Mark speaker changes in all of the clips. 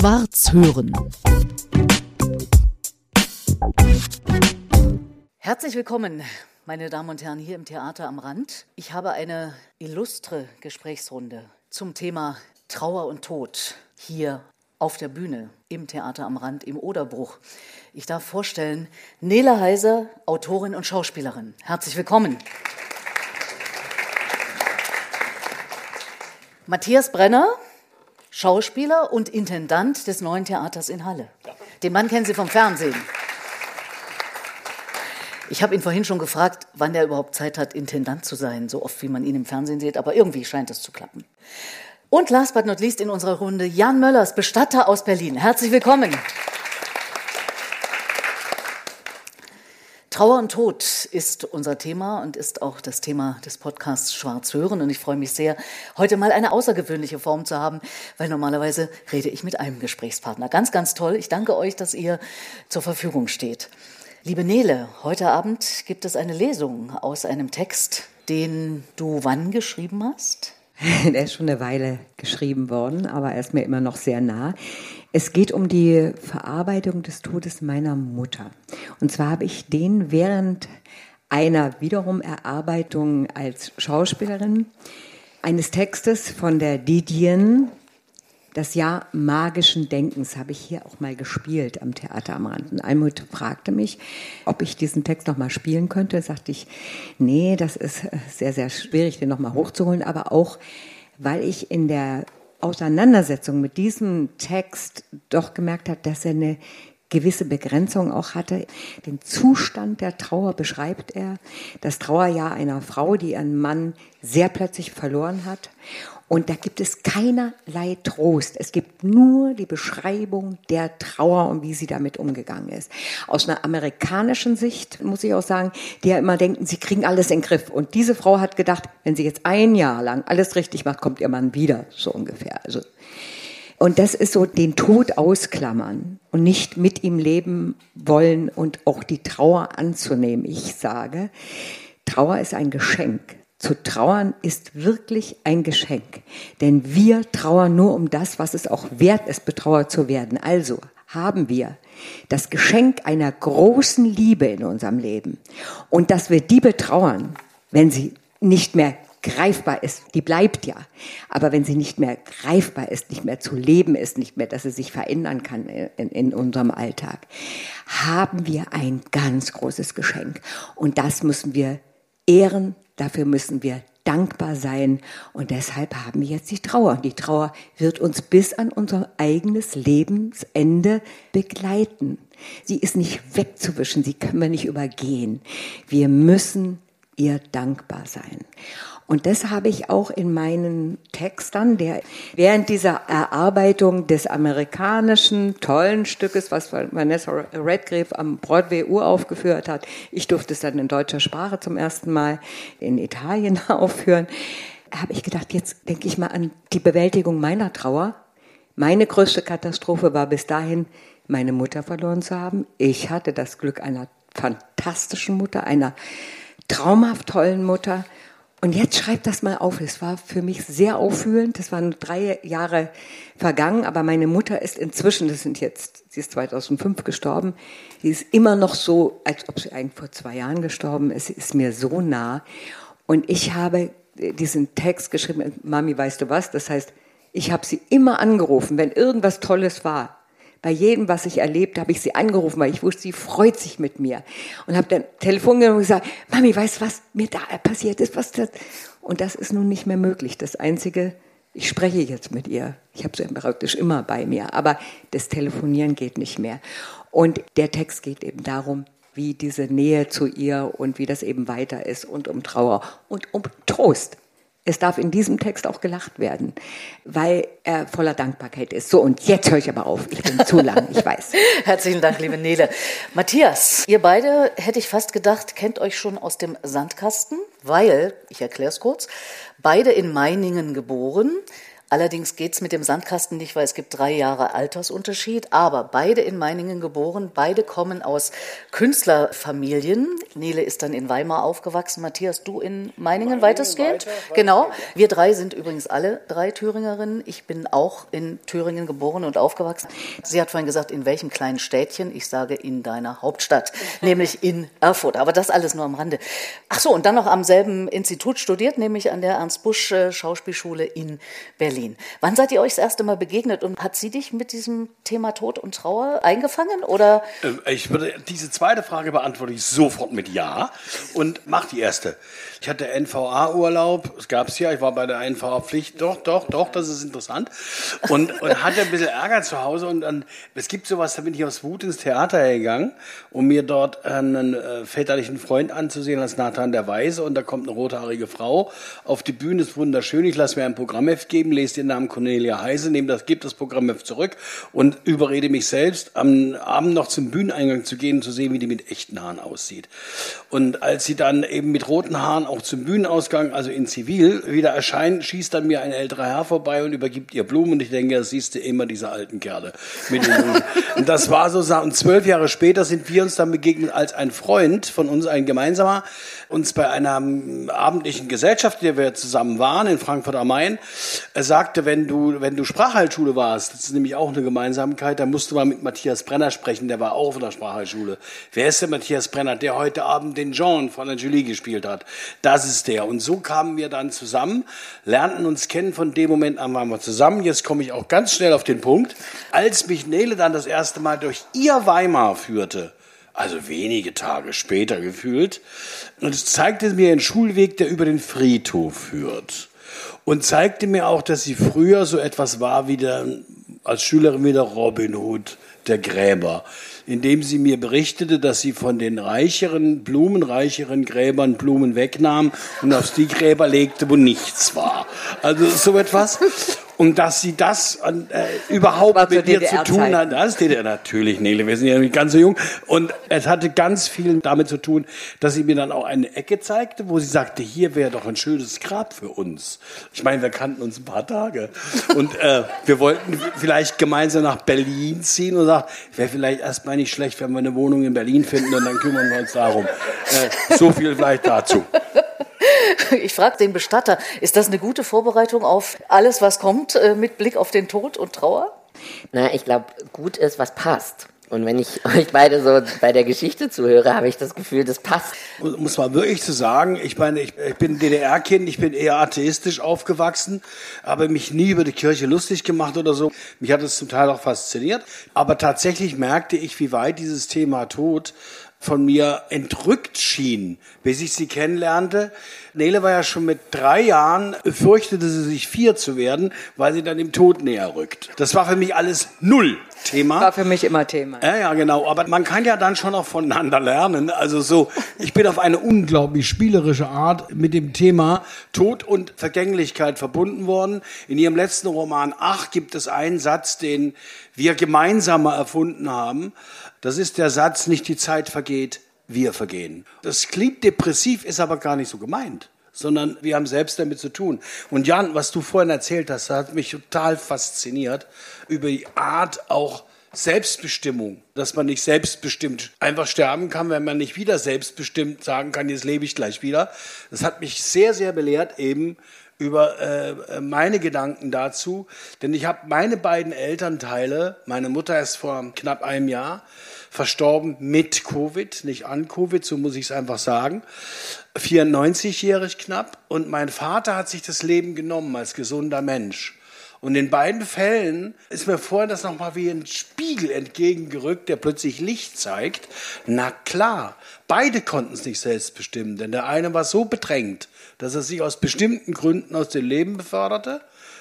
Speaker 1: Schwarz hören. Herzlich willkommen, meine Damen und Herren, hier im Theater am Rand. Ich habe eine illustre Gesprächsrunde zum Thema Trauer und Tod hier auf der Bühne im Theater am Rand im Oderbruch. Ich darf vorstellen, Nele Heiser, Autorin und Schauspielerin. Herzlich willkommen. Matthias Brenner, Schauspieler und Intendant des Neuen Theaters in Halle. Den Mann kennen Sie vom Fernsehen. Ich habe ihn vorhin schon gefragt, wann er überhaupt Zeit hat, Intendant zu sein, so oft wie man ihn im Fernsehen sieht, aber irgendwie scheint es zu klappen. Und last but not least in unserer Runde Jan Möllers, Bestatter aus Berlin. Herzlich willkommen. Trauer und Tod ist unser Thema und ist auch das Thema des Podcasts Schwarz hören. Und ich freue mich sehr, heute mal eine außergewöhnliche Form zu haben, weil normalerweise rede ich mit einem Gesprächspartner. Ganz, ganz toll. Ich danke euch, dass ihr zur Verfügung steht. Liebe Nele, heute Abend gibt es eine Lesung aus einem Text, den du wann geschrieben hast?
Speaker 2: Der ist schon eine Weile geschrieben worden, aber er ist mir immer noch sehr nah. Es geht um die Verarbeitung des Todes meiner Mutter. Und zwar habe ich den während einer wiederum Erarbeitung als Schauspielerin eines Textes von der Didien, das Jahr magischen Denkens habe ich hier auch mal gespielt am Theater am Rand. Und Almut fragte mich, ob ich diesen Text noch mal spielen könnte. Sagte ich, nee, das ist sehr, sehr schwierig, den noch mal hochzuholen. Aber auch, weil ich in der Auseinandersetzung mit diesem Text doch gemerkt habe, dass er eine gewisse Begrenzung auch hatte. Den Zustand der Trauer beschreibt er. Das Trauerjahr einer Frau, die ihren Mann sehr plötzlich verloren hat. Und da gibt es keinerlei Trost. Es gibt nur die Beschreibung der Trauer und wie sie damit umgegangen ist. Aus einer amerikanischen Sicht muss ich auch sagen, die ja immer denken, sie kriegen alles in den Griff. Und diese Frau hat gedacht, wenn sie jetzt ein Jahr lang alles richtig macht, kommt ihr Mann wieder, so ungefähr. Also, und das ist so den Tod ausklammern und nicht mit ihm leben wollen und auch die Trauer anzunehmen. Ich sage, Trauer ist ein Geschenk. Zu trauern ist wirklich ein Geschenk, denn wir trauern nur um das, was es auch wert ist, betrauert zu werden. Also haben wir das Geschenk einer großen Liebe in unserem Leben und dass wir die betrauern, wenn sie nicht mehr greifbar ist, die bleibt ja. Aber wenn sie nicht mehr greifbar ist, nicht mehr zu leben ist, nicht mehr, dass sie sich verändern kann in, in, unserem Alltag, haben wir ein ganz großes Geschenk. Und das müssen wir ehren, Dafür müssen wir dankbar sein und deshalb haben wir jetzt die Trauer. Die Trauer wird uns bis an unser eigenes Lebensende begleiten. Sie ist nicht wegzuwischen, sie können wir nicht übergehen. Wir müssen ihr dankbar sein. Und das habe ich auch in meinen Textern, der während dieser Erarbeitung des amerikanischen tollen Stückes, was Vanessa Redgrave am Broadway uraufgeführt hat, ich durfte es dann in deutscher Sprache zum ersten Mal in Italien aufführen, habe ich gedacht, jetzt denke ich mal an die Bewältigung meiner Trauer. Meine größte Katastrophe war bis dahin, meine Mutter verloren zu haben. Ich hatte das Glück einer fantastischen Mutter, einer traumhaft tollen Mutter und jetzt schreibt das mal auf. Es war für mich sehr auffühlend. Das waren drei Jahre vergangen, aber meine Mutter ist inzwischen, das sind jetzt, sie ist 2005 gestorben, sie ist immer noch so, als ob sie eigentlich vor zwei Jahren gestorben ist. Sie ist mir so nah. Und ich habe diesen Text geschrieben, Mami, weißt du was? Das heißt, ich habe sie immer angerufen, wenn irgendwas Tolles war bei jedem, was ich erlebt, habe ich sie angerufen, weil ich wusste, sie freut sich mit mir. Und habe dann Telefon genommen und gesagt, Mami, weißt du, was mir da passiert ist? Was das? Und das ist nun nicht mehr möglich. Das Einzige, ich spreche jetzt mit ihr. Ich habe sie praktisch immer bei mir. Aber das Telefonieren geht nicht mehr. Und der Text geht eben darum, wie diese Nähe zu ihr und wie das eben weiter ist und um Trauer und um Trost. Es darf in diesem Text auch gelacht werden, weil er voller Dankbarkeit ist. So, und jetzt höre ich aber auf. Ich bin zu lang, ich weiß.
Speaker 1: Herzlichen Dank, liebe Nele. Matthias, ihr beide, hätte ich fast gedacht, kennt euch schon aus dem Sandkasten, weil, ich erkläre es kurz, beide in Meiningen geboren, Allerdings geht's mit dem Sandkasten nicht, weil es gibt drei Jahre Altersunterschied. Aber beide in Meiningen geboren, beide kommen aus Künstlerfamilien. Nele ist dann in Weimar aufgewachsen. Matthias, du in Meiningen, Meiningen weitestgehend? Weiter, genau. Wir drei sind übrigens alle drei Thüringerinnen. Ich bin auch in Thüringen geboren und aufgewachsen. Sie hat vorhin gesagt, in welchem kleinen Städtchen? Ich sage in deiner Hauptstadt, nämlich in Erfurt. Aber das alles nur am Rande. Ach so, und dann noch am selben Institut studiert, nämlich an der Ernst Busch äh, Schauspielschule in Berlin. Wann seid ihr euch das erste Mal begegnet und hat sie dich mit diesem Thema Tod und Trauer eingefangen oder?
Speaker 3: Äh, ich würde diese zweite Frage beantworte ich sofort mit Ja und mach die erste. Ich hatte NVA-Urlaub, es gab es ja, ich war bei der NVA-Pflicht, doch, doch, doch, das ist interessant. Und, und hatte ein bisschen Ärger zu Hause und dann, es gibt sowas, da bin ich aus Wut ins Theater gegangen, um mir dort einen äh, väterlichen Freund anzusehen als Nathan der Weise und da kommt eine rothaarige Frau auf die Bühne, ist wunderschön, ich lasse mir ein Programmheft geben, lese den Namen Cornelia Heise, nehme das, gebe das Programmheft zurück und überrede mich selbst, am Abend noch zum Bühneneingang zu gehen und zu sehen, wie die mit echten Haaren aussieht. Und als sie dann eben mit roten Haaren auch zum Bühnenausgang, also in Zivil, wieder erscheint, schießt dann mir ein älterer Herr vorbei und übergibt ihr Blumen. Und ich denke, das siehst du immer diese alten Kerle mit den Blumen. und das war so, und zwölf Jahre später sind wir uns dann begegnet als ein Freund von uns, ein gemeinsamer, uns bei einer abendlichen Gesellschaft, in der wir zusammen waren, in Frankfurt am Main, er sagte, wenn du, wenn du Sprachheilschule warst, das ist nämlich auch eine Gemeinsamkeit, dann musst du mal mit Matthias Brenner sprechen, der war auch von der Sprachheilschule. Wer ist der Matthias Brenner, der heute Abend den Jean von der Julie gespielt hat? Das ist der. Und so kamen wir dann zusammen, lernten uns kennen, von dem Moment an waren wir zusammen. Jetzt komme ich auch ganz schnell auf den Punkt. Als mich Nele dann das erste Mal durch ihr Weimar führte, also wenige Tage später gefühlt. Und zeigte mir einen Schulweg, der über den Friedhof führt. Und zeigte mir auch, dass sie früher so etwas war wie der, als Schülerin wie der Robin Hood, der Gräber. Indem sie mir berichtete, dass sie von den reicheren, blumenreicheren Gräbern Blumen wegnahm und auf die Gräber legte, wo nichts war. Also so etwas und dass sie das äh, überhaupt mit dir zu tun hat. Das ist DDR natürlich, Nele, wir sind ja nicht ganz so jung. Und es hatte ganz viel damit zu tun, dass sie mir dann auch eine Ecke zeigte, wo sie sagte, hier wäre doch ein schönes Grab für uns. Ich meine, wir kannten uns ein paar Tage. Und äh, wir wollten vielleicht gemeinsam nach Berlin ziehen und sagt, wäre vielleicht erstmal nicht schlecht, wenn wir eine Wohnung in Berlin finden und dann kümmern wir uns darum. Äh, so viel vielleicht dazu.
Speaker 1: Ich frage den Bestatter, ist das eine gute Vorbereitung auf alles, was kommt, äh, mit Blick auf den Tod und Trauer?
Speaker 4: Na, ich glaube, gut ist, was passt. Und wenn ich euch beide so bei der Geschichte zuhöre, habe ich das Gefühl, das passt.
Speaker 3: Muss man wirklich zu so sagen, ich meine, ich, ich bin DDR-Kind, ich bin eher atheistisch aufgewachsen, habe mich nie über die Kirche lustig gemacht oder so. Mich hat es zum Teil auch fasziniert. Aber tatsächlich merkte ich, wie weit dieses Thema Tod von mir entrückt schien, bis ich sie kennenlernte. Nele war ja schon mit drei Jahren, fürchtete sie sich vier zu werden, weil sie dann dem Tod näher rückt. Das war für mich alles null Thema.
Speaker 2: War für mich immer Thema.
Speaker 3: Ja, ja, genau. Aber man kann ja dann schon auch voneinander lernen. Also so, ich bin auf eine unglaublich spielerische Art mit dem Thema Tod und Vergänglichkeit verbunden worden. In ihrem letzten Roman Ach gibt es einen Satz, den wir gemeinsam erfunden haben. Das ist der Satz, nicht die Zeit vergeht, wir vergehen. Das klingt depressiv, ist aber gar nicht so gemeint, sondern wir haben selbst damit zu tun. Und Jan, was du vorhin erzählt hast, hat mich total fasziniert über die Art auch Selbstbestimmung, dass man nicht selbstbestimmt einfach sterben kann, wenn man nicht wieder selbstbestimmt sagen kann, jetzt lebe ich gleich wieder. Das hat mich sehr, sehr belehrt eben über äh, meine Gedanken dazu, denn ich habe meine beiden Elternteile, meine Mutter ist vor knapp einem Jahr verstorben mit Covid, nicht an Covid, so muss ich es einfach sagen, 94-jährig knapp und mein Vater hat sich das Leben genommen als gesunder Mensch. Und in beiden Fällen ist mir vorhin das nochmal wie ein Spiegel entgegengerückt, der plötzlich Licht zeigt. Na klar, beide konnten es nicht selbst bestimmen, denn der eine war so bedrängt, dass er sich aus bestimmten Gründen aus dem Leben beförderte,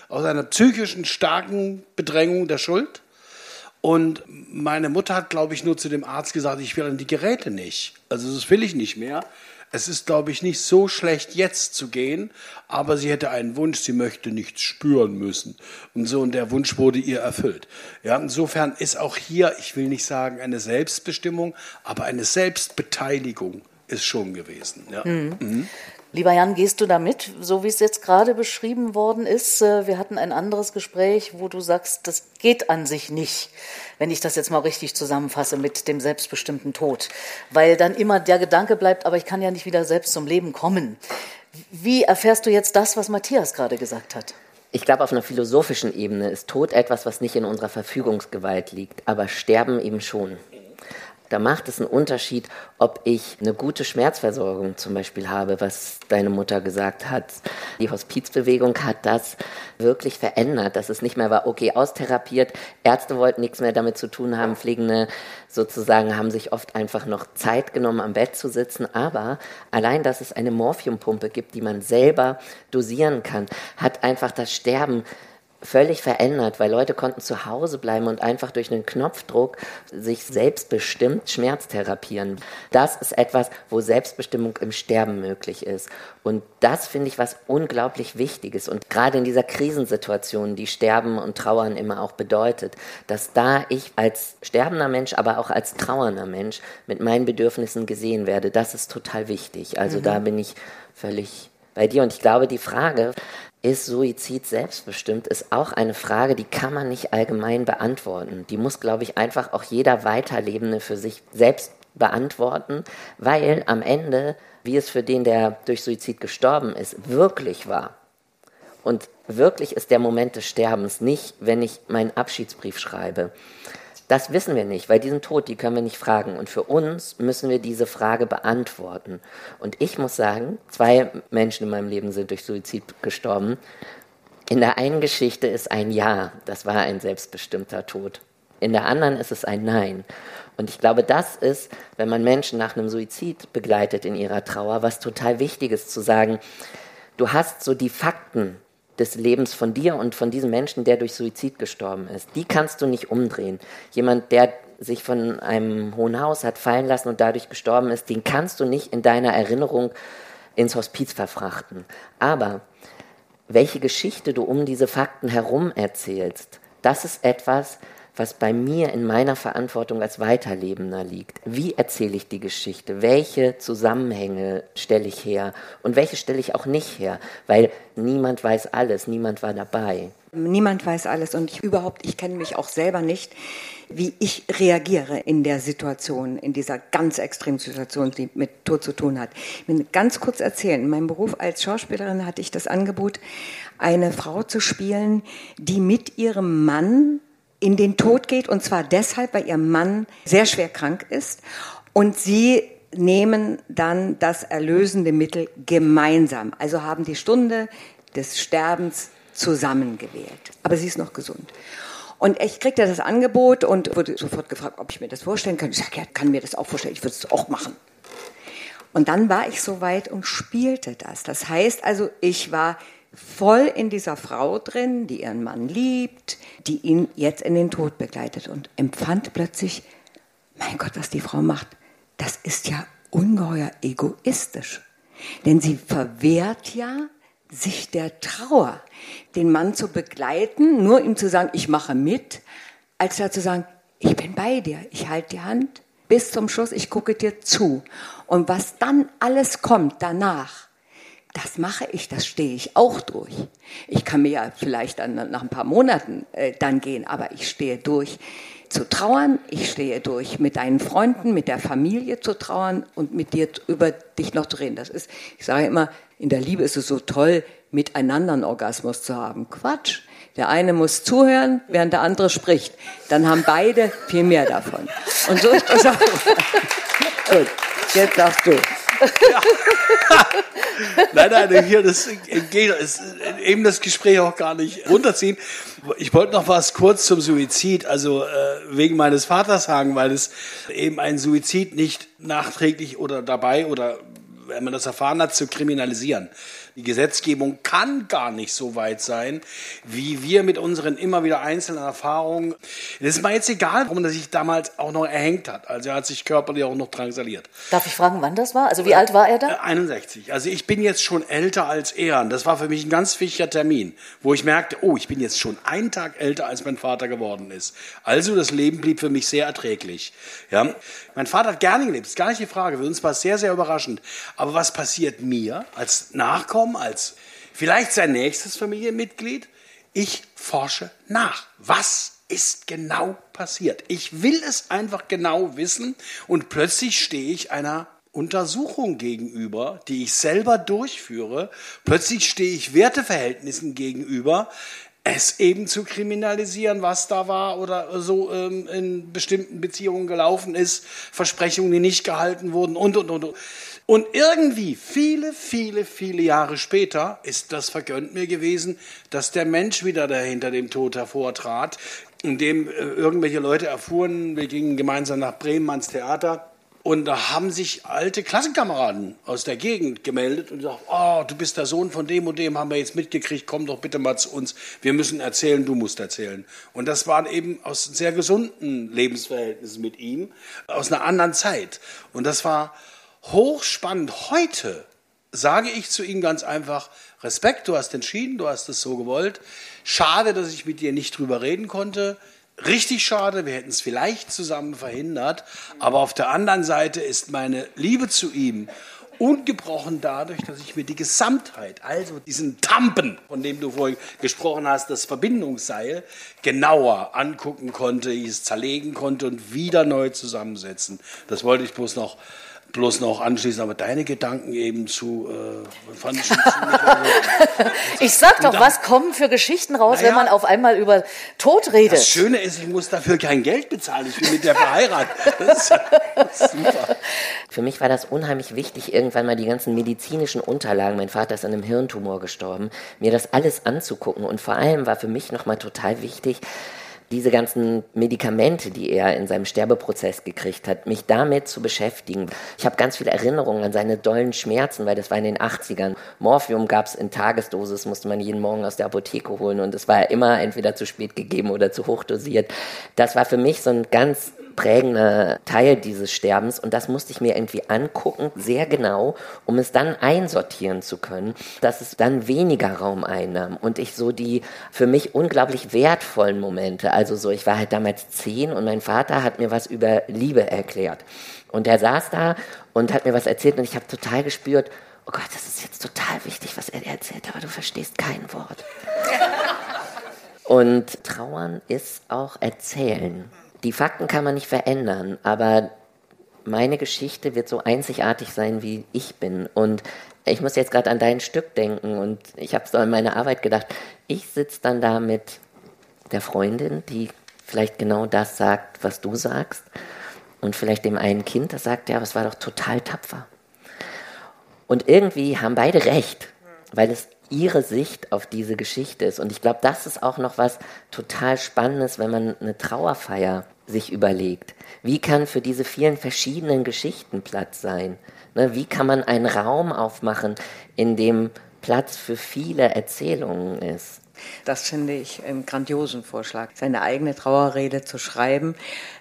Speaker 3: aus einer psychischen starken Bedrängung der Schuld. Und meine Mutter hat, glaube ich, nur zu dem Arzt gesagt, ich will an die Geräte nicht. Also das will ich nicht mehr. Es ist, glaube ich, nicht so schlecht, jetzt zu gehen, aber sie hätte einen Wunsch, sie möchte nichts spüren müssen. Und so, und der Wunsch wurde ihr erfüllt. Ja, insofern ist auch hier, ich will nicht sagen eine Selbstbestimmung, aber eine Selbstbeteiligung ist schon gewesen. Ja. Mhm.
Speaker 1: Mhm. Lieber Jan, gehst du damit, so wie es jetzt gerade beschrieben worden ist? Äh, wir hatten ein anderes Gespräch, wo du sagst, das geht an sich nicht, wenn ich das jetzt mal richtig zusammenfasse mit dem selbstbestimmten Tod, weil dann immer der Gedanke bleibt, aber ich kann ja nicht wieder selbst zum Leben kommen. Wie erfährst du jetzt das, was Matthias gerade gesagt hat?
Speaker 4: Ich glaube, auf einer philosophischen Ebene ist Tod etwas, was nicht in unserer Verfügungsgewalt liegt, aber Sterben eben schon. Da macht es einen Unterschied, ob ich eine gute Schmerzversorgung zum Beispiel habe, was deine Mutter gesagt hat. Die Hospizbewegung hat das wirklich verändert, dass es nicht mehr war, okay, austherapiert, Ärzte wollten nichts mehr damit zu tun haben, Pflegende sozusagen haben sich oft einfach noch Zeit genommen, am Bett zu sitzen. Aber allein, dass es eine Morphiumpumpe gibt, die man selber dosieren kann, hat einfach das Sterben völlig verändert, weil Leute konnten zu Hause bleiben und einfach durch einen Knopfdruck sich selbstbestimmt Schmerz therapieren. Das ist etwas, wo Selbstbestimmung im Sterben möglich ist. Und das finde ich was unglaublich Wichtiges. Und gerade in dieser Krisensituation, die Sterben und Trauern immer auch bedeutet, dass da ich als sterbender Mensch, aber auch als trauernder Mensch mit meinen Bedürfnissen gesehen werde, das ist total wichtig. Also mhm. da bin ich völlig bei dir. Und ich glaube, die Frage, ist Suizid selbstbestimmt, ist auch eine Frage, die kann man nicht allgemein beantworten. Die muss, glaube ich, einfach auch jeder Weiterlebende für sich selbst beantworten, weil am Ende, wie es für den, der durch Suizid gestorben ist, wirklich war. Und wirklich ist der Moment des Sterbens nicht, wenn ich meinen Abschiedsbrief schreibe. Das wissen wir nicht, weil diesen Tod, die können wir nicht fragen. Und für uns müssen wir diese Frage beantworten. Und ich muss sagen, zwei Menschen in meinem Leben sind durch Suizid gestorben. In der einen Geschichte ist ein Ja, das war ein selbstbestimmter Tod. In der anderen ist es ein Nein. Und ich glaube, das ist, wenn man Menschen nach einem Suizid begleitet in ihrer Trauer, was total wichtig ist zu sagen, du hast so die Fakten, des Lebens von dir und von diesem Menschen, der durch Suizid gestorben ist. Die kannst du nicht umdrehen. Jemand, der sich von einem hohen Haus hat fallen lassen und dadurch gestorben ist, den kannst du nicht in deiner Erinnerung ins Hospiz verfrachten. Aber welche Geschichte du um diese Fakten herum erzählst, das ist etwas, was bei mir in meiner Verantwortung als Weiterlebender liegt. Wie erzähle ich die Geschichte? Welche Zusammenhänge stelle ich her? Und welche stelle ich auch nicht her? Weil niemand weiß alles, niemand war dabei.
Speaker 2: Niemand weiß alles und ich überhaupt, ich kenne mich auch selber nicht, wie ich reagiere in der Situation, in dieser ganz extremen Situation, die mit Tod zu tun hat. Ich will ganz kurz erzählen. In meinem Beruf als Schauspielerin hatte ich das Angebot, eine Frau zu spielen, die mit ihrem Mann in den Tod geht und zwar deshalb, weil ihr Mann sehr schwer krank ist und sie nehmen dann das erlösende Mittel gemeinsam. Also haben die Stunde des Sterbens zusammengewählt. Aber sie ist noch gesund. Und ich kriegte das Angebot und wurde sofort gefragt, ob ich mir das vorstellen kann. Ich sage, ja, kann mir das auch vorstellen, ich würde es auch machen. Und dann war ich soweit und spielte das. Das heißt also, ich war voll in dieser Frau drin, die ihren Mann liebt, die ihn jetzt in den Tod begleitet und empfand plötzlich, mein Gott, was die Frau macht, das ist ja ungeheuer egoistisch. Denn sie verwehrt ja sich der Trauer, den Mann zu begleiten, nur ihm zu sagen, ich mache mit, als da zu sagen, ich bin bei dir, ich halte die Hand bis zum Schluss, ich gucke dir zu. Und was dann alles kommt danach, das mache ich, das stehe ich auch durch. Ich kann mir ja vielleicht dann nach ein paar Monaten äh, dann gehen, aber ich stehe durch zu trauern, ich stehe durch mit deinen Freunden, mit der Familie zu trauern und mit dir über dich noch zu reden. Das ist, ich sage immer, in der Liebe ist es so toll, miteinander einen Orgasmus zu haben. Quatsch. Der eine muss zuhören, während der andere spricht. Dann haben beide viel mehr davon. Und so ist das auch. Gut, jetzt sagst du. Ja.
Speaker 3: nein, nein, hier das geht eben das Gespräch auch gar nicht runterziehen. Ich wollte noch was kurz zum Suizid, also äh, wegen meines Vaters sagen, weil es eben ein Suizid nicht nachträglich oder dabei oder wenn man das erfahren hat, zu kriminalisieren. Die Gesetzgebung kann gar nicht so weit sein, wie wir mit unseren immer wieder einzelnen Erfahrungen. Es ist mir jetzt egal, warum er sich damals auch noch erhängt hat. Also er hat sich körperlich auch noch drangsaliert.
Speaker 1: Darf ich fragen, wann das war? Also wie alt war er da?
Speaker 3: 61. Also ich bin jetzt schon älter als er. Und das war für mich ein ganz wichtiger Termin, wo ich merkte, oh, ich bin jetzt schon einen Tag älter, als mein Vater geworden ist. Also das Leben blieb für mich sehr erträglich. Ja, mein Vater hat gerne gelebt, ist gar nicht die Frage. Für uns war es sehr, sehr überraschend. Aber was passiert mir als Nachkommen, als vielleicht sein nächstes Familienmitglied? Ich forsche nach. Was ist genau passiert? Ich will es einfach genau wissen und plötzlich stehe ich einer Untersuchung gegenüber, die ich selber durchführe. Plötzlich stehe ich Werteverhältnissen gegenüber, es eben zu kriminalisieren, was da war oder so ähm, in bestimmten Beziehungen gelaufen ist, Versprechungen, die nicht gehalten wurden und, und, und. Und irgendwie, viele, viele, viele Jahre später, ist das vergönnt mir gewesen, dass der Mensch wieder da hinter dem Tod hervortrat, indem äh, irgendwelche Leute erfuhren, wir gingen gemeinsam nach Bremen ans Theater, und da haben sich alte Klassenkameraden aus der Gegend gemeldet und gesagt, oh, du bist der Sohn von dem und dem, haben wir jetzt mitgekriegt, komm doch bitte mal zu uns, wir müssen erzählen, du musst erzählen. Und das waren eben aus sehr gesunden Lebensverhältnissen mit ihm, aus einer anderen Zeit. Und das war hochspannend. Heute sage ich zu ihm ganz einfach, Respekt, du hast entschieden, du hast es so gewollt. Schade, dass ich mit dir nicht drüber reden konnte richtig schade, wir hätten es vielleicht zusammen verhindert, aber auf der anderen Seite ist meine Liebe zu ihm ungebrochen dadurch, dass ich mir die Gesamtheit, also diesen Tampen, von dem du vorhin gesprochen hast, das Verbindungsseil, genauer angucken konnte, ich es zerlegen konnte und wieder neu zusammensetzen. Das wollte ich bloß noch bloß noch anschließen, aber deine Gedanken eben zu, äh, fand ich.
Speaker 1: Also, ich sag doch, was kommen für Geschichten raus, naja, wenn man auf einmal über Tod redet?
Speaker 3: Das Schöne ist, ich muss dafür kein Geld bezahlen, ich bin mit der verheiratet. Das ist, das ist super.
Speaker 4: Für mich war das unheimlich wichtig, irgendwann mal die ganzen medizinischen Unterlagen, mein Vater ist an einem Hirntumor gestorben, mir das alles anzugucken. Und vor allem war für mich nochmal total wichtig, diese ganzen Medikamente, die er in seinem Sterbeprozess gekriegt hat, mich damit zu beschäftigen. Ich habe ganz viele Erinnerungen an seine dollen Schmerzen, weil das war in den 80ern. Morphium gab es in Tagesdosis, musste man jeden Morgen aus der Apotheke holen und es war immer entweder zu spät gegeben oder zu hoch dosiert. Das war für mich so ein ganz prägender Teil dieses Sterbens und das musste ich mir irgendwie angucken, sehr genau, um es dann einsortieren zu können, dass es dann weniger Raum einnahm und ich so die für mich unglaublich wertvollen Momente, also so, ich war halt damals zehn und mein Vater hat mir was über Liebe erklärt und er saß da und hat mir was erzählt und ich habe total gespürt, oh Gott, das ist jetzt total wichtig, was er dir erzählt, aber du verstehst kein Wort. Und Trauern ist auch Erzählen. Die Fakten kann man nicht verändern, aber meine Geschichte wird so einzigartig sein, wie ich bin. Und ich muss jetzt gerade an dein Stück denken und ich habe so an meine Arbeit gedacht. Ich sitze dann da mit der Freundin, die vielleicht genau das sagt, was du sagst. Und vielleicht dem einen Kind, das sagt, ja, aber es war doch total tapfer. Und irgendwie haben beide recht, weil es ihre Sicht auf diese Geschichte ist. Und ich glaube, das ist auch noch was total Spannendes, wenn man eine Trauerfeier sich überlegt. Wie kann für diese vielen verschiedenen Geschichten Platz sein? Ne, wie kann man einen Raum aufmachen, in dem Platz für viele Erzählungen ist?
Speaker 2: Das finde ich einen grandiosen Vorschlag, seine eigene Trauerrede zu schreiben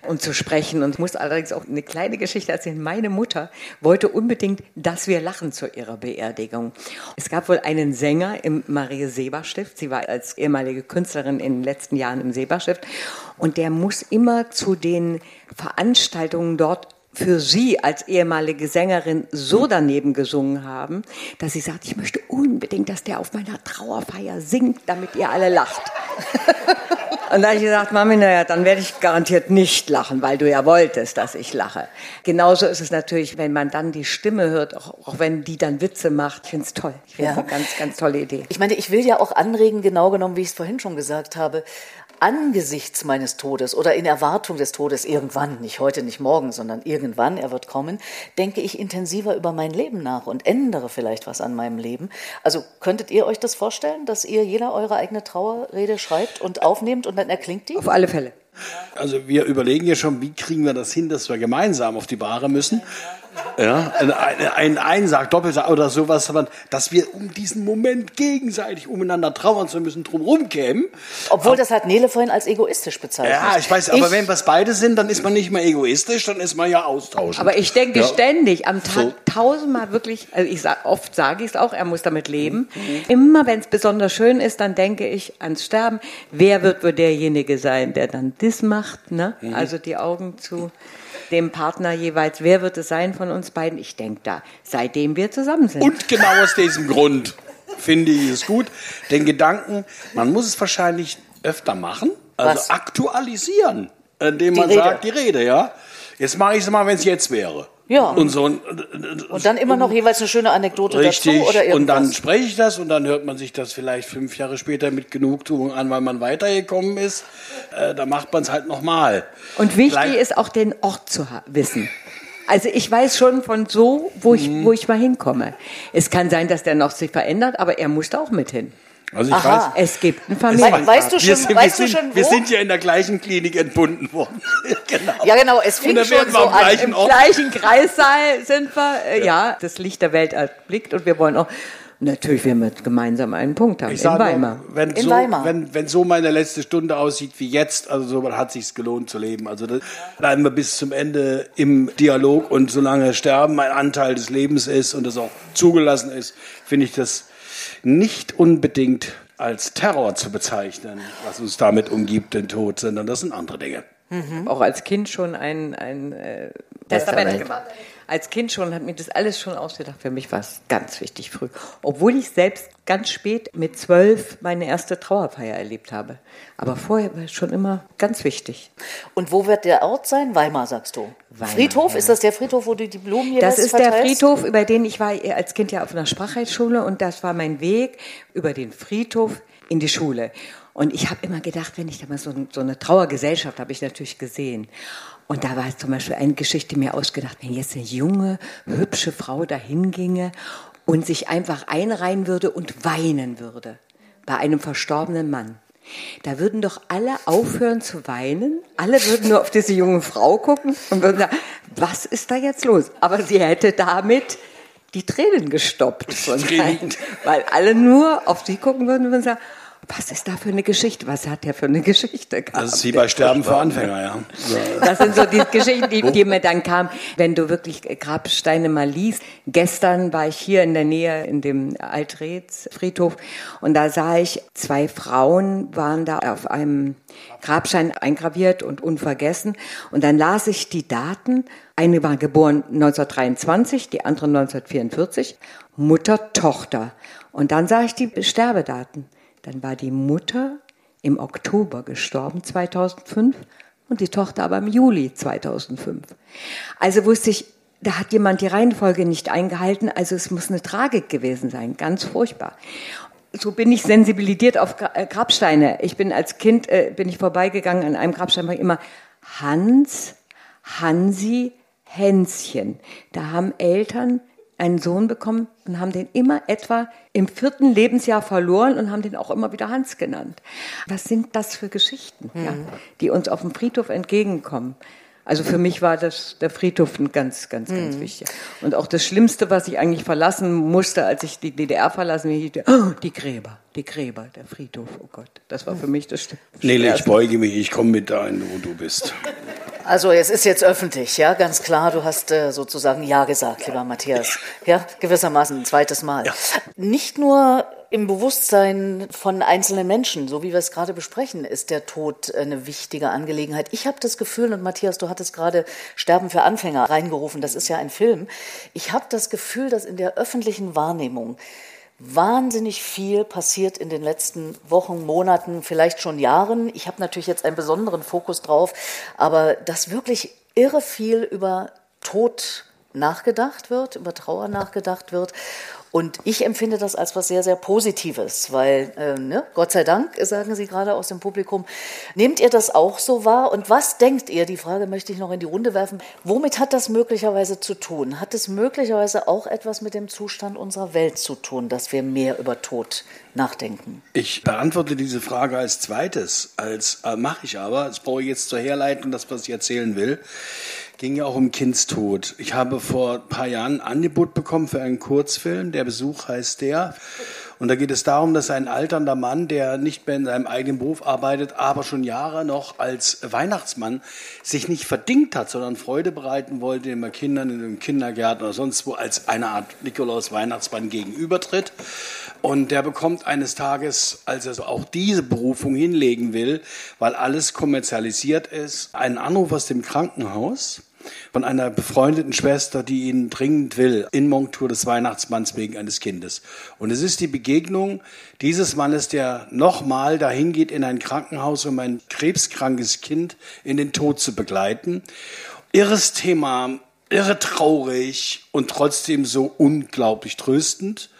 Speaker 2: und zu sprechen. Und ich muss allerdings auch eine kleine Geschichte erzählen. Meine Mutter wollte unbedingt, dass wir lachen zu ihrer Beerdigung. Es gab wohl einen Sänger im Marie-Seber-Stift. Sie war als ehemalige Künstlerin in den letzten Jahren im Seber-Stift. Und der muss immer zu den Veranstaltungen dort für sie als ehemalige Sängerin so daneben gesungen haben, dass sie sagt, ich möchte unbedingt, dass der auf meiner Trauerfeier singt, damit ihr alle lacht. Und da habe ich gesagt, Mami, naja, dann werde ich garantiert nicht lachen, weil du ja wolltest, dass ich lache. Genauso ist es natürlich, wenn man dann die Stimme hört, auch, auch wenn die dann Witze macht. Ich finde es toll. Ich finde es ja. eine ganz, ganz tolle Idee.
Speaker 1: Ich meine, ich will ja auch anregen, genau genommen, wie ich es vorhin schon gesagt habe, angesichts meines Todes oder in Erwartung des Todes irgendwann, nicht heute, nicht morgen, sondern irgendwann, er wird kommen, denke ich intensiver über mein Leben nach und ändere vielleicht was an meinem Leben. Also könntet ihr euch das vorstellen, dass ihr jeder eure eigene Trauerrede schreibt und aufnehmt und dann erklingt die?
Speaker 2: Auf alle Fälle.
Speaker 3: Also wir überlegen ja schon, wie kriegen wir das hin, dass wir gemeinsam auf die Bahre müssen. Ja, ein, ein Einsag, Doppelsag oder sowas, dass wir um diesen Moment gegenseitig umeinander trauern zu müssen, drumherum kämen.
Speaker 1: Obwohl aber, das hat Nele vorhin als egoistisch bezeichnet.
Speaker 3: Ja, ich weiß, aber ich, wenn wir es beide sind, dann ist man nicht mehr egoistisch, dann ist man ja austauschend.
Speaker 2: Aber ich denke ja. ständig, am Tag so. tausendmal wirklich, also ich sag, oft sage ich es auch, er muss damit leben. Mhm. Immer wenn es besonders schön ist, dann denke ich ans Sterben. Wer wird wohl derjenige sein, der dann das macht, ne? Mhm. Also die Augen zu dem Partner jeweils, wer wird es sein von uns beiden? Ich denke da, seitdem wir zusammen sind.
Speaker 3: Und genau aus diesem Grund finde ich es gut, den Gedanken, man muss es wahrscheinlich öfter machen, also Was? aktualisieren, indem man Rede. sagt, die Rede, ja. Jetzt mache ich es mal, wenn es jetzt wäre.
Speaker 1: Ja.
Speaker 3: Und, so,
Speaker 1: und dann immer noch jeweils eine schöne Anekdote
Speaker 3: richtig,
Speaker 1: dazu oder
Speaker 3: irgendwas. Und dann spreche ich das und dann hört man sich das vielleicht fünf Jahre später mit Genugtuung an, weil man weitergekommen ist. Äh, da macht man es halt nochmal.
Speaker 2: Und wichtig Gleich ist auch den Ort zu wissen. Also ich weiß schon von so, wo ich, mhm. wo ich mal hinkomme. Es kann sein, dass der noch sich verändert, aber er muss da auch mit hin.
Speaker 3: Also ich Aha. weiß,
Speaker 2: es gibt eine Familie.
Speaker 1: We weißt du schon, wir
Speaker 3: sind,
Speaker 1: weißt
Speaker 3: wir
Speaker 1: du schon
Speaker 3: wo? Wir sind ja in der gleichen Klinik entbunden worden.
Speaker 1: genau. Ja, genau. Es fing schon
Speaker 2: so an. Im Ort. gleichen Kreissaal sind wir. Äh, ja. ja. das Licht der Welt erblickt und wir wollen auch Natürlich, wir mit gemeinsam einen Punkt haben. Ich in Weimar.
Speaker 3: Wenn in so, Weimar. Wenn, wenn so meine letzte Stunde aussieht wie jetzt, also so hat sich's gelohnt zu leben. Also das bleiben wir bis zum Ende im Dialog und solange Sterben ein Anteil des Lebens ist und das auch zugelassen ist, finde ich das nicht unbedingt als Terror zu bezeichnen, was uns damit umgibt, den Tod, sondern das sind andere Dinge.
Speaker 2: Mhm. Auch als Kind schon ein, ein äh, Testament gemacht. Als Kind schon hat mir das alles schon ausgedacht. Für mich war es ganz wichtig früh. Obwohl ich selbst ganz spät mit zwölf meine erste Trauerfeier erlebt habe. Aber vorher war es schon immer ganz wichtig.
Speaker 1: Und wo wird der Ort sein? Weimar, sagst du. Weimar, Friedhof? Ja. Ist das der Friedhof, wo du die Blumen hier
Speaker 2: Das ist verteilst? der Friedhof, über den ich war als Kind ja auf einer Sprachheitsschule und das war mein Weg über den Friedhof in die Schule. Und ich habe immer gedacht, wenn ich da mal so, so eine Trauergesellschaft habe ich natürlich gesehen. Und da war zum Beispiel eine Geschichte mir ausgedacht, wenn jetzt eine junge, hübsche Frau dahin ginge und sich einfach einreihen würde und weinen würde bei einem verstorbenen Mann. Da würden doch alle aufhören zu weinen, alle würden nur auf diese junge Frau gucken und würden sagen, was ist da jetzt los? Aber sie hätte damit die Tränen gestoppt. Tränen. Weil alle nur auf sie gucken würden und sagen, was ist da für eine Geschichte? Was hat der für eine Geschichte gehabt?
Speaker 3: Das ist wie bei Sterben für Anfänger, ja.
Speaker 2: Das sind so die Geschichten, die, die mir dann kamen, wenn du wirklich Grabsteine mal liest. Gestern war ich hier in der Nähe in dem Altreds Friedhof und da sah ich zwei Frauen waren da auf einem Grabstein eingraviert und unvergessen und dann las ich die Daten. Eine war geboren 1923, die andere 1944. Mutter, Tochter. Und dann sah ich die Sterbedaten. Dann war die Mutter im Oktober gestorben, 2005, und die Tochter aber im Juli 2005. Also wusste ich, da hat jemand die Reihenfolge nicht eingehalten, also es muss eine Tragik gewesen sein, ganz furchtbar. So bin ich sensibilisiert auf äh, Grabsteine. Ich bin als Kind, äh, bin ich vorbeigegangen an einem Grabstein, war immer Hans, Hansi, Hänschen. Da haben Eltern einen Sohn bekommen und haben den immer etwa im vierten Lebensjahr verloren und haben den auch immer wieder Hans genannt. Was sind das für Geschichten, mhm. ja, die uns auf dem Friedhof entgegenkommen? Also für mich war das der Friedhof ein ganz, ganz, ganz mhm. wichtig. Und auch das Schlimmste, was ich eigentlich verlassen musste, als ich die DDR verlassen musste, oh, die Gräber, die Gräber, der Friedhof. Oh Gott, das war für mich das Schlimmste.
Speaker 3: Nele, ich beuge mich, ich komme mit dahin, wo du bist.
Speaker 1: Also es ist jetzt öffentlich, ja, ganz klar. Du hast äh, sozusagen Ja gesagt, lieber Matthias. Ja, gewissermaßen ein zweites Mal. Ja. Nicht nur im Bewusstsein von einzelnen Menschen, so wie wir es gerade besprechen, ist der Tod eine wichtige Angelegenheit. Ich habe das Gefühl, und Matthias, du hattest gerade Sterben für Anfänger reingerufen, das ist ja ein Film. Ich habe das Gefühl, dass in der öffentlichen Wahrnehmung wahnsinnig viel passiert in den letzten Wochen, Monaten, vielleicht schon Jahren. Ich habe natürlich jetzt einen besonderen Fokus drauf, aber dass wirklich irre viel über Tod nachgedacht wird, über Trauer nachgedacht wird Und ich empfinde das als was sehr, sehr Positives, weil, äh, ne, Gott sei Dank, sagen Sie gerade aus dem Publikum, nehmt ihr das auch so wahr? Und was denkt ihr, die Frage möchte ich noch in die Runde werfen, womit hat das möglicherweise zu tun? Hat es möglicherweise auch etwas mit dem Zustand unserer Welt zu tun, dass wir mehr über Tod nachdenken?
Speaker 3: Ich beantworte diese Frage als zweites, als äh, mache ich aber, das brauche ich jetzt zur Herleitung, das, was ich erzählen will ging ja auch um Kindstod. Ich habe vor ein paar Jahren ein Angebot bekommen für einen Kurzfilm. Der Besuch heißt der. Und da geht es darum, dass ein alternder Mann, der nicht mehr in seinem eigenen Beruf arbeitet, aber schon Jahre noch als Weihnachtsmann sich nicht verdingt hat, sondern Freude bereiten wollte, immer Kindern in einem Kindergarten oder sonst wo als eine Art Nikolaus Weihnachtsmann gegenübertritt. Und der bekommt eines Tages, als er auch diese Berufung hinlegen will, weil alles kommerzialisiert ist, einen Anruf aus dem Krankenhaus von einer befreundeten Schwester, die ihn dringend will, in Montur des Weihnachtsmanns wegen eines Kindes. Und es ist die Begegnung dieses Mannes, der nochmal dahin geht in ein Krankenhaus, um ein krebskrankes Kind in den Tod zu begleiten. Irres Thema, irre traurig und trotzdem so unglaublich tröstend.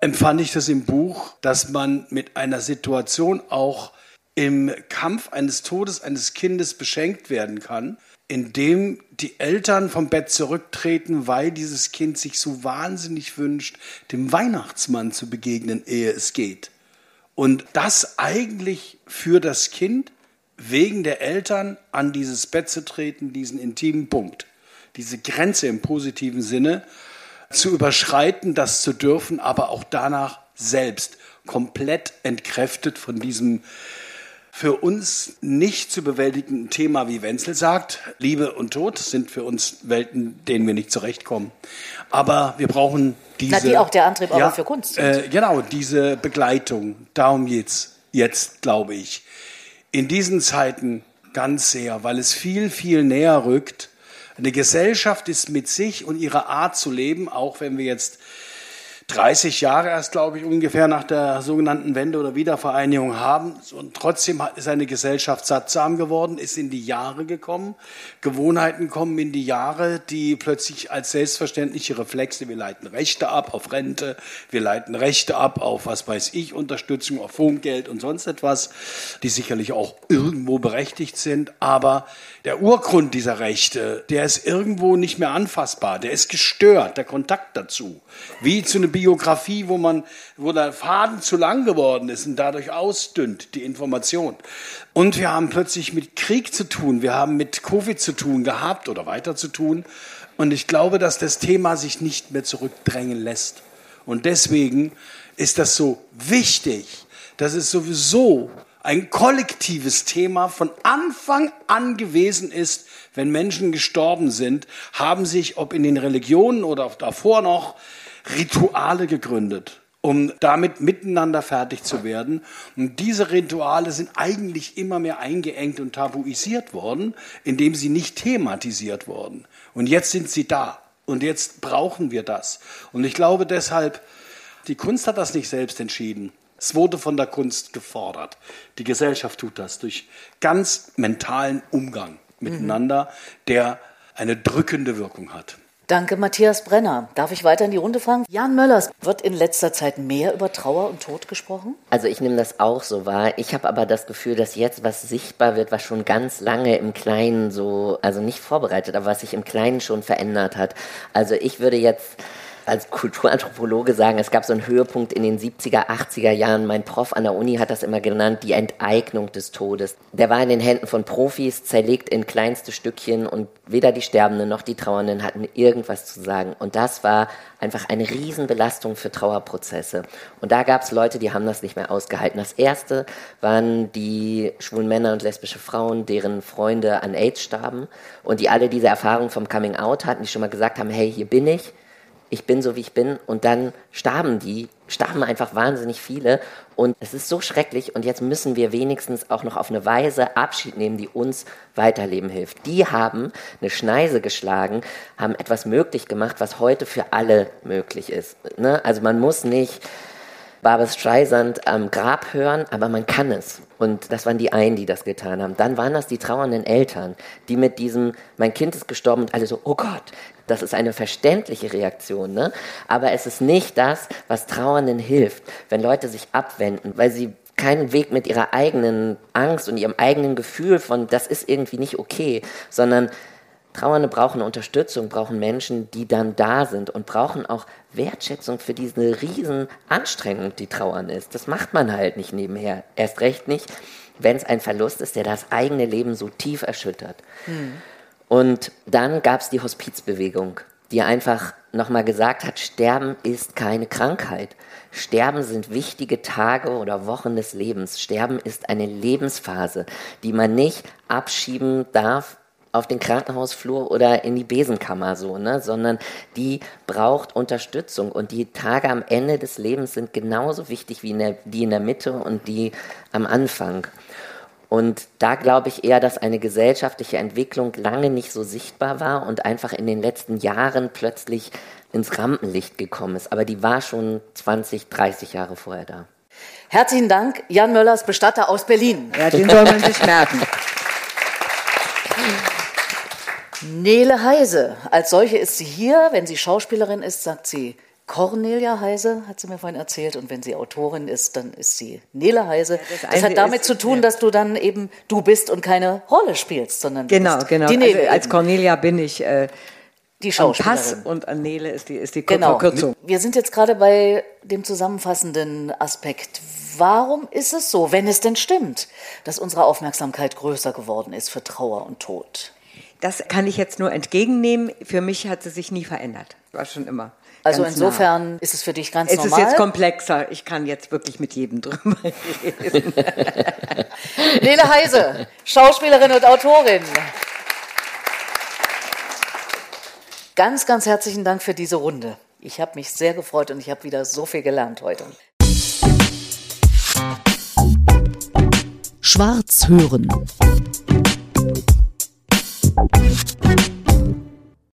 Speaker 3: Empfand ich das im Buch, dass man mit einer Situation auch im Kampf eines Todes eines Kindes beschenkt werden kann, in dem die Eltern vom Bett zurücktreten, weil dieses Kind sich so wahnsinnig wünscht, dem Weihnachtsmann zu begegnen, ehe es geht. Und das eigentlich für das Kind wegen der Eltern an dieses Bett zu treten, diesen intimen Punkt, diese Grenze im positiven Sinne zu überschreiten, das zu dürfen, aber auch danach selbst komplett entkräftet von diesem für uns nicht zu bewältigenden Thema, wie Wenzel sagt. Liebe und Tod sind für uns Welten, denen wir nicht zurechtkommen. Aber wir brauchen diese. Na,
Speaker 1: die auch der Antrieb ja, aber für Kunst.
Speaker 3: Äh, genau, diese Begleitung. Darum geht's jetzt, glaube ich. In diesen Zeiten ganz sehr, weil es viel, viel näher rückt. Eine Gesellschaft ist mit sich und ihrer Art zu leben, auch wenn wir jetzt 30 Jahre erst, glaube ich, ungefähr nach der sogenannten Wende oder Wiedervereinigung haben. Und trotzdem ist eine Gesellschaft sattsam geworden, ist in die Jahre gekommen. Gewohnheiten kommen in die Jahre, die plötzlich als selbstverständliche Reflexe, wir leiten Rechte ab auf Rente, wir leiten Rechte ab auf, was weiß ich, Unterstützung, auf Wohngeld und sonst etwas, die sicherlich auch irgendwo berechtigt sind. Aber der Urgrund dieser Rechte, der ist irgendwo nicht mehr anfassbar, der ist gestört, der Kontakt dazu. Wie zu einer Biografie, wo man, wo der Faden zu lang geworden ist und dadurch ausdünnt, die Information. Und wir haben plötzlich mit Krieg zu tun, wir haben mit Covid zu tun gehabt oder weiter zu tun. Und ich glaube, dass das Thema sich nicht mehr zurückdrängen lässt. Und deswegen ist das so wichtig, dass es sowieso ein kollektives Thema von Anfang an gewesen ist, wenn Menschen gestorben sind, haben sich, ob in den Religionen oder davor noch, Rituale gegründet, um damit miteinander fertig zu werden. Und diese Rituale sind eigentlich immer mehr eingeengt und tabuisiert worden, indem sie nicht thematisiert wurden. Und jetzt sind sie da. Und jetzt brauchen wir das. Und ich glaube deshalb, die Kunst hat das nicht selbst entschieden. Es wurde von der Kunst gefordert. Die Gesellschaft tut das durch ganz mentalen Umgang miteinander, der eine drückende Wirkung hat.
Speaker 1: Danke, Matthias Brenner. Darf ich weiter in die Runde fragen? Jan Möllers, wird in letzter Zeit mehr über Trauer und Tod gesprochen?
Speaker 4: Also ich nehme das auch so wahr. Ich habe aber das Gefühl, dass jetzt was sichtbar wird, was schon ganz lange im Kleinen so, also nicht vorbereitet, aber was sich im Kleinen schon verändert hat. Also ich würde jetzt als Kulturanthropologe sagen, es gab so einen Höhepunkt in den 70er, 80er Jahren. Mein Prof an der Uni hat das immer genannt, die Enteignung des Todes. Der war in den Händen von Profis, zerlegt in kleinste Stückchen und weder die Sterbenden noch die Trauernden hatten irgendwas zu sagen. Und das war einfach eine Riesenbelastung für Trauerprozesse. Und da gab es Leute, die haben das nicht mehr ausgehalten. Das erste waren die schwulen Männer und lesbische Frauen, deren Freunde an AIDS starben und die alle diese Erfahrung vom Coming Out hatten, die schon mal gesagt haben, hey, hier bin ich ich bin so wie ich bin und dann starben die, starben einfach wahnsinnig viele und es ist so schrecklich und jetzt müssen wir wenigstens auch noch auf eine Weise Abschied nehmen, die uns weiterleben hilft. Die haben eine Schneise geschlagen, haben etwas möglich gemacht, was heute für alle möglich ist. Ne? Also man muss nicht Barbara Streisand am Grab hören, aber man kann es. Und das waren die einen, die das getan haben. Dann waren das die trauernden Eltern, die mit diesem, mein Kind ist gestorben und alle so, oh Gott, das ist eine verständliche Reaktion, ne? Aber es ist nicht das, was Trauernden hilft, wenn Leute sich abwenden, weil sie keinen Weg mit ihrer eigenen Angst und ihrem eigenen Gefühl von, das ist irgendwie nicht okay, sondern Trauernde brauchen Unterstützung, brauchen Menschen, die dann da sind und brauchen auch Wertschätzung für diese riesen Anstrengung, die Trauern ist. Das macht man halt nicht nebenher. Erst recht nicht, wenn es ein Verlust ist, der das eigene Leben so tief erschüttert. Hm. Und dann gab es die Hospizbewegung, die einfach nochmal gesagt hat, Sterben ist keine Krankheit. Sterben sind wichtige Tage oder Wochen des Lebens. Sterben ist eine Lebensphase, die man nicht abschieben darf auf den Krankenhausflur oder in die Besenkammer so, ne, sondern die braucht Unterstützung und die Tage am Ende des Lebens sind genauso wichtig wie in der, die in der Mitte und die am Anfang. Und da glaube ich eher, dass eine gesellschaftliche Entwicklung lange nicht so sichtbar war und einfach in den letzten Jahren plötzlich ins Rampenlicht gekommen ist. Aber die war schon 20, 30 Jahre vorher da.
Speaker 1: Herzlichen Dank, Jan Möllers, Bestatter aus Berlin.
Speaker 2: Ja, den soll man sich merken.
Speaker 1: Nele Heise. Als solche ist sie hier. Wenn sie Schauspielerin ist, sagt sie Cornelia Heise, hat sie mir vorhin erzählt. Und wenn sie Autorin ist, dann ist sie Nele Heise. Ja, das, das hat damit ist, zu tun, ja. dass du dann eben du bist und keine Rolle spielst, sondern
Speaker 2: genau, genau.
Speaker 1: Die
Speaker 2: Nele also als Cornelia bin ich äh,
Speaker 1: die Schauspielerin.
Speaker 2: Pass und an Nele ist die ist die
Speaker 1: genau.
Speaker 2: Verkürzung.
Speaker 1: Wir sind jetzt gerade bei dem zusammenfassenden Aspekt. Warum ist es so, wenn es denn stimmt, dass unsere Aufmerksamkeit größer geworden ist für Trauer und Tod?
Speaker 2: Das kann ich jetzt nur entgegennehmen. Für mich hat sie sich nie verändert. War schon immer.
Speaker 1: Also insofern nah. ist es für dich ganz
Speaker 2: es
Speaker 1: normal.
Speaker 2: Es ist jetzt komplexer. Ich kann jetzt wirklich mit jedem drüber reden.
Speaker 1: Lene Heise, Schauspielerin und Autorin. Ganz, ganz herzlichen Dank für diese Runde. Ich habe mich sehr gefreut und ich habe wieder so viel gelernt heute.
Speaker 5: Schwarz hören. Thank you.